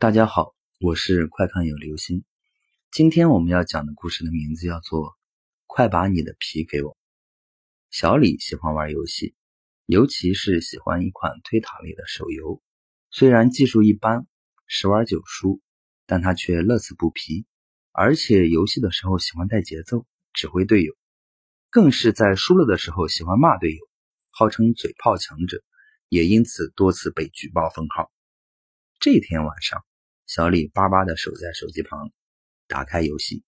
大家好，我是快看有流星。今天我们要讲的故事的名字叫做《快把你的皮给我》。小李喜欢玩游戏，尤其是喜欢一款推塔类的手游。虽然技术一般，十玩九输，但他却乐此不疲。而且游戏的时候喜欢带节奏，指挥队友，更是在输了的时候喜欢骂队友，号称嘴炮强者，也因此多次被举报封号。这天晚上，小李巴巴的守在手机旁，打开游戏，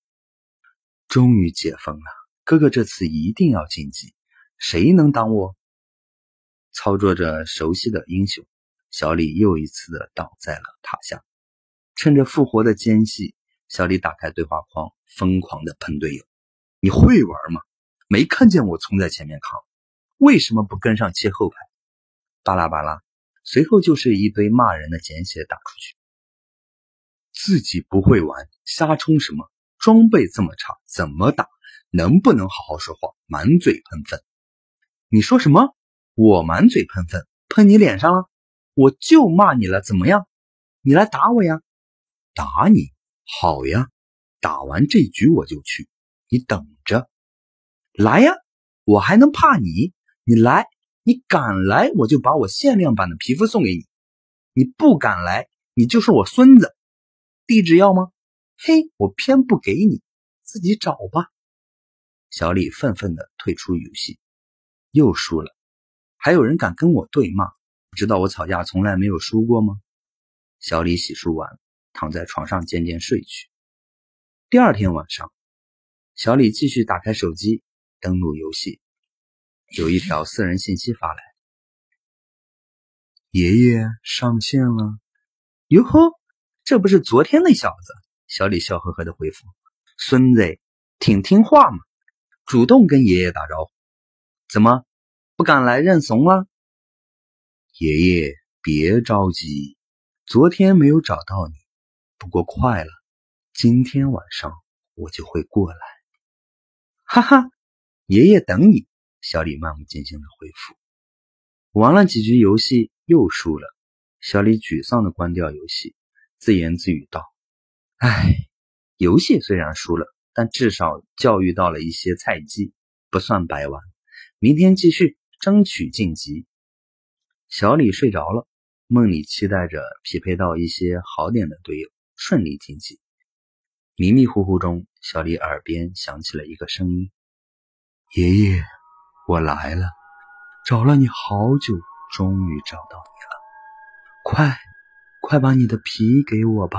终于解封了。哥哥这次一定要晋级，谁能挡我？操作着熟悉的英雄，小李又一次的倒在了塔下。趁着复活的间隙，小李打开对话框，疯狂的喷队友：“你会玩吗？没看见我冲在前面扛，为什么不跟上切后排？”巴拉巴拉。随后就是一堆骂人的简写打出去，自己不会玩，瞎充什么？装备这么差，怎么打？能不能好好说话？满嘴喷粪！你说什么？我满嘴喷粪，喷你脸上了？我就骂你了，怎么样？你来打我呀？打你？好呀，打完这局我就去，你等着。来呀，我还能怕你？你来。你敢来，我就把我限量版的皮肤送给你；你不敢来，你就是我孙子。地址要吗？嘿，我偏不给你，自己找吧。小李愤愤的退出游戏，又输了。还有人敢跟我对骂？知道我吵架从来没有输过吗？小李洗漱完，躺在床上渐渐睡去。第二天晚上，小李继续打开手机，登录游戏。有一条私人信息发来：“爷爷上线了。”哟呵，这不是昨天那小子？小李笑呵呵的回复：“孙子挺听话嘛，主动跟爷爷打招呼。怎么不敢来认怂了？”爷爷别着急，昨天没有找到你，不过快了，今天晚上我就会过来。哈哈，爷爷等你。小李漫不经心的回复。玩了几局游戏又输了，小李沮丧的关掉游戏，自言自语道：“唉，游戏虽然输了，但至少教育到了一些菜鸡，不算白玩。明天继续，争取晋级。”小李睡着了，梦里期待着匹配到一些好点的队友，顺利晋级。迷迷糊糊中，小李耳边响起了一个声音：“爷爷。”我来了，找了你好久，终于找到你了。快，快把你的皮给我吧。